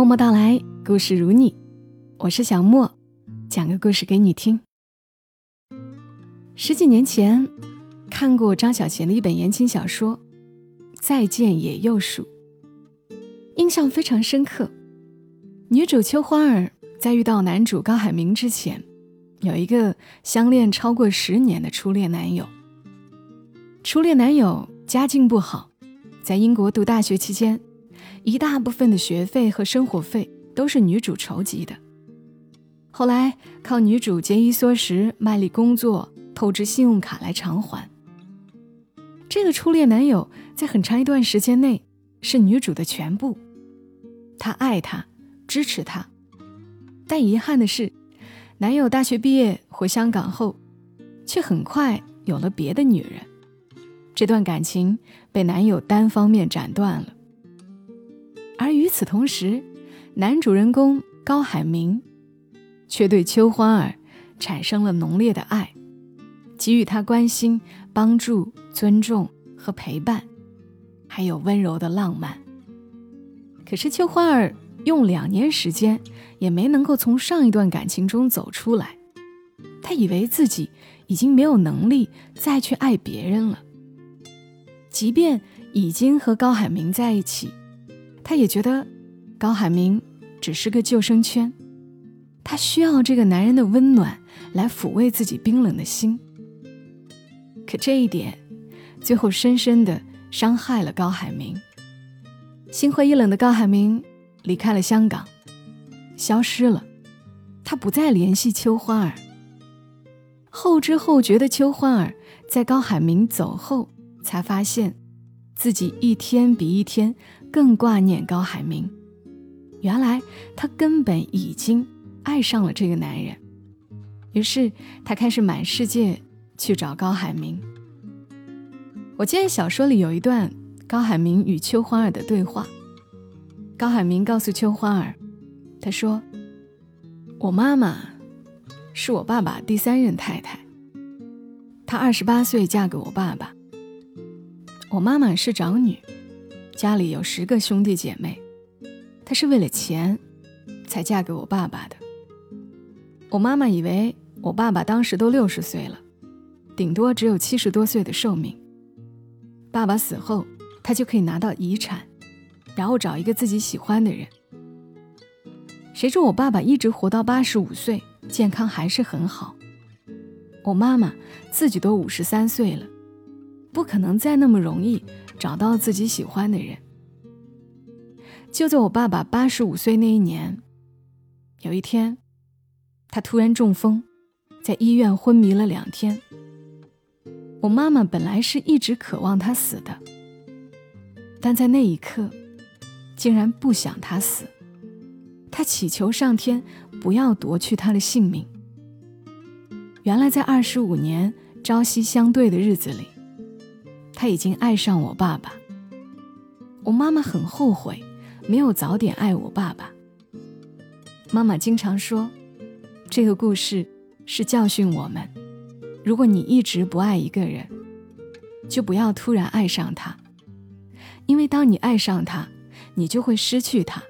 默默到来，故事如你，我是小莫，讲个故事给你听。十几年前看过张小娴的一本言情小说《再见野鼬鼠》，印象非常深刻。女主秋花儿在遇到男主高海明之前，有一个相恋超过十年的初恋男友。初恋男友家境不好，在英国读大学期间。一大部分的学费和生活费都是女主筹集的，后来靠女主节衣缩食、卖力工作、透支信用卡来偿还。这个初恋男友在很长一段时间内是女主的全部，她爱她，支持她，但遗憾的是，男友大学毕业回香港后，却很快有了别的女人，这段感情被男友单方面斩断了。而与此同时，男主人公高海明却对秋花儿产生了浓烈的爱，给予她关心、帮助、尊重和陪伴，还有温柔的浪漫。可是秋花儿用两年时间也没能够从上一段感情中走出来，她以为自己已经没有能力再去爱别人了，即便已经和高海明在一起。他也觉得高海明只是个救生圈，他需要这个男人的温暖来抚慰自己冰冷的心。可这一点，最后深深的伤害了高海明。心灰意冷的高海明离开了香港，消失了，他不再联系秋花儿。后知后觉的秋花儿在高海明走后，才发现自己一天比一天。更挂念高海明，原来他根本已经爱上了这个男人，于是他开始满世界去找高海明。我记得小说里有一段高海明与秋花儿的对话，高海明告诉秋花儿，他说：“我妈妈是我爸爸第三任太太，她二十八岁嫁给我爸爸，我妈妈是长女。”家里有十个兄弟姐妹，她是为了钱才嫁给我爸爸的。我妈妈以为我爸爸当时都六十岁了，顶多只有七十多岁的寿命。爸爸死后，她就可以拿到遗产，然后找一个自己喜欢的人。谁知我爸爸一直活到八十五岁，健康还是很好。我妈妈自己都五十三岁了，不可能再那么容易。找到自己喜欢的人。就在我爸爸八十五岁那一年，有一天，他突然中风，在医院昏迷了两天。我妈妈本来是一直渴望他死的，但在那一刻，竟然不想他死。他祈求上天不要夺去他的性命。原来，在二十五年朝夕相对的日子里。他已经爱上我爸爸。我妈妈很后悔，没有早点爱我爸爸。妈妈经常说，这个故事是教训我们：如果你一直不爱一个人，就不要突然爱上他，因为当你爱上他，你就会失去他。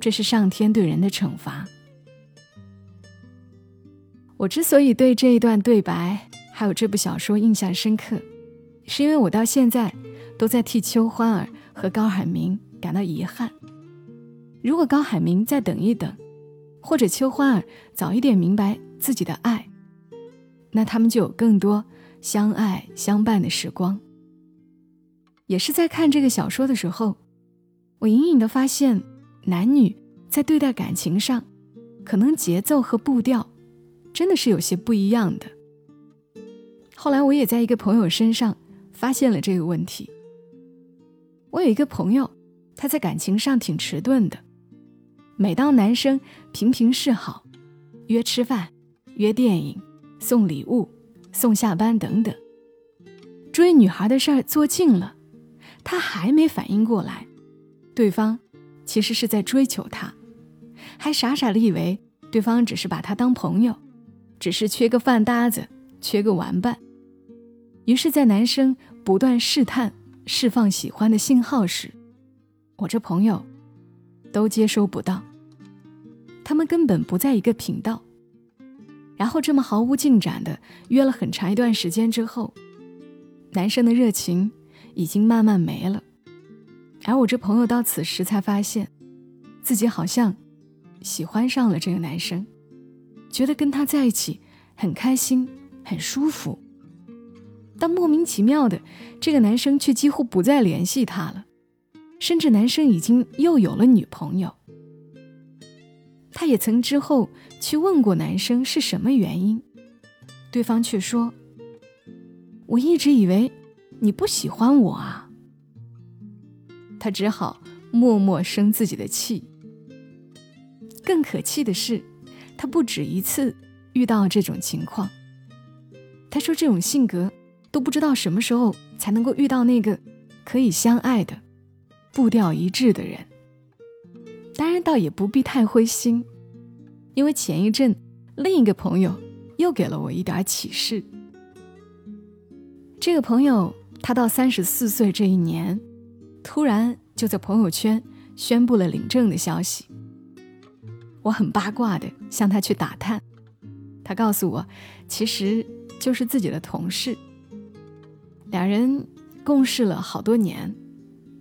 这是上天对人的惩罚。我之所以对这一段对白还有这部小说印象深刻。是因为我到现在都在替秋花儿和高海明感到遗憾。如果高海明再等一等，或者秋花儿早一点明白自己的爱，那他们就有更多相爱相伴的时光。也是在看这个小说的时候，我隐隐的发现，男女在对待感情上，可能节奏和步调真的是有些不一样的。后来我也在一个朋友身上。发现了这个问题。我有一个朋友，他在感情上挺迟钝的。每当男生频频示好，约吃饭、约电影、送礼物、送下班等等，追女孩的事儿做尽了，他还没反应过来，对方其实是在追求他，还傻傻的以为对方只是把他当朋友，只是缺个饭搭子，缺个玩伴。于是，在男生不断试探、释放喜欢的信号时，我这朋友都接收不到，他们根本不在一个频道。然后这么毫无进展的约了很长一段时间之后，男生的热情已经慢慢没了，而我这朋友到此时才发现，自己好像喜欢上了这个男生，觉得跟他在一起很开心、很舒服。但莫名其妙的，这个男生却几乎不再联系他了，甚至男生已经又有了女朋友。他也曾之后去问过男生是什么原因，对方却说：“我一直以为你不喜欢我啊。”他只好默默生自己的气。更可气的是，他不止一次遇到这种情况。他说：“这种性格都不知道什么时候才能够遇到那个可以相爱的、步调一致的人。”当然，倒也不必太灰心，因为前一阵另一个朋友又给了我一点启示。这个朋友，他到三十四岁这一年，突然就在朋友圈宣布了领证的消息。我很八卦的向他去打探，他告诉我，其实就是自己的同事，两人共事了好多年，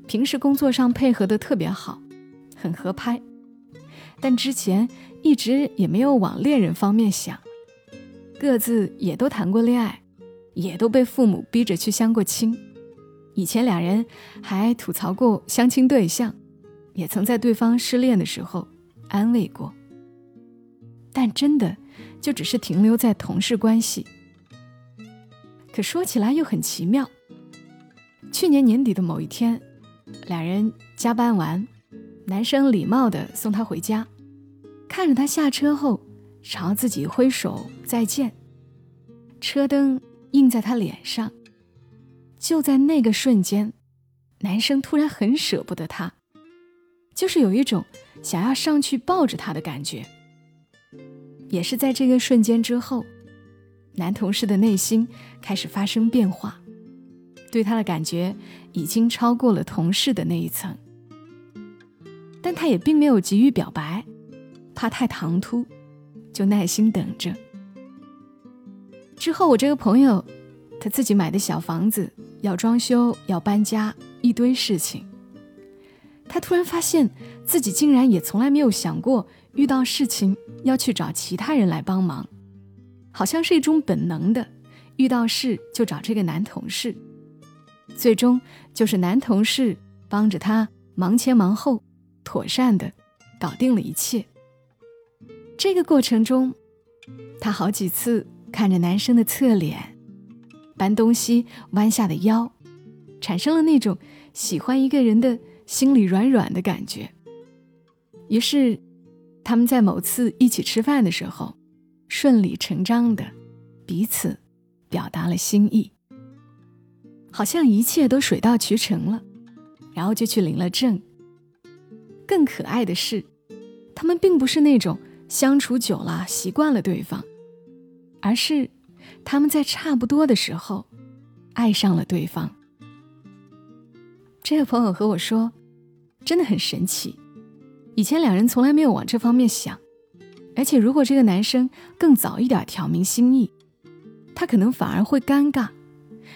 平时工作上配合的特别好。很合拍，但之前一直也没有往恋人方面想，各自也都谈过恋爱，也都被父母逼着去相过亲。以前两人还吐槽过相亲对象，也曾在对方失恋的时候安慰过。但真的就只是停留在同事关系。可说起来又很奇妙，去年年底的某一天，两人加班完。男生礼貌地送她回家，看着她下车后，朝自己挥手再见。车灯映在她脸上，就在那个瞬间，男生突然很舍不得她，就是有一种想要上去抱着她的感觉。也是在这个瞬间之后，男同事的内心开始发生变化，对他的感觉已经超过了同事的那一层。但他也并没有急于表白，怕太唐突，就耐心等着。之后，我这个朋友，他自己买的小房子要装修，要搬家，一堆事情。他突然发现自己竟然也从来没有想过遇到事情要去找其他人来帮忙，好像是一种本能的，遇到事就找这个男同事。最终就是男同事帮着他忙前忙后。妥善的搞定了一切。这个过程中，他好几次看着男生的侧脸，搬东西弯下的腰，产生了那种喜欢一个人的心里软软的感觉。于是，他们在某次一起吃饭的时候，顺理成章的彼此表达了心意，好像一切都水到渠成了，然后就去领了证。更可爱的是，他们并不是那种相处久了习惯了对方，而是他们在差不多的时候爱上了对方。这个朋友和我说，真的很神奇，以前两人从来没有往这方面想，而且如果这个男生更早一点挑明心意，他可能反而会尴尬，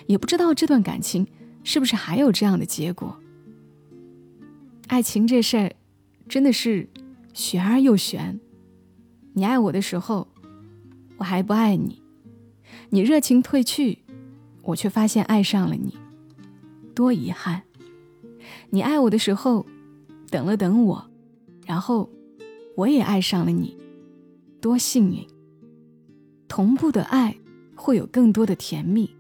也不知道这段感情是不是还有这样的结果。爱情这事儿。真的是玄而又玄。你爱我的时候，我还不爱你；你热情褪去，我却发现爱上了你，多遗憾。你爱我的时候，等了等我，然后我也爱上了你，多幸运。同步的爱会有更多的甜蜜，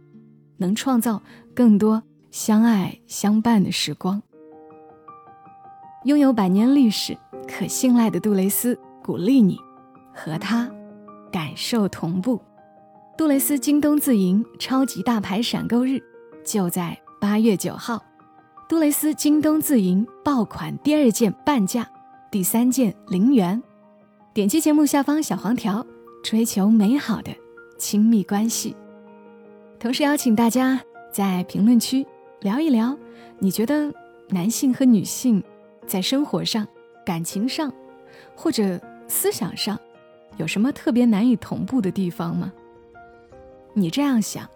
能创造更多相爱相伴的时光。拥有百年历史、可信赖的杜蕾斯鼓励你和他感受同步。杜蕾斯京东自营超级大牌闪购日就在八月九号，杜蕾斯京东自营爆款第二件半价，第三件零元。点击节目下方小黄条，追求美好的亲密关系。同时邀请大家在评论区聊一聊，你觉得男性和女性？在生活上感情上，或者思想上，有什么特别难以同步的地方吗？你这样想，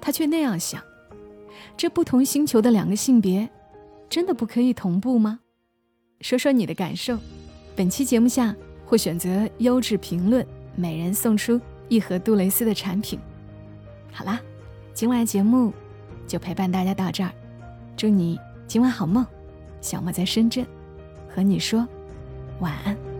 他却那样想，这不同星球的两个性别，真的不可以同步吗？说说你的感受。本期节目下会选择优质评论，每人送出一盒杜蕾斯的产品。好啦，今晚的节目就陪伴大家到这儿，祝你今晚好梦。小莫在深圳，和你说晚安。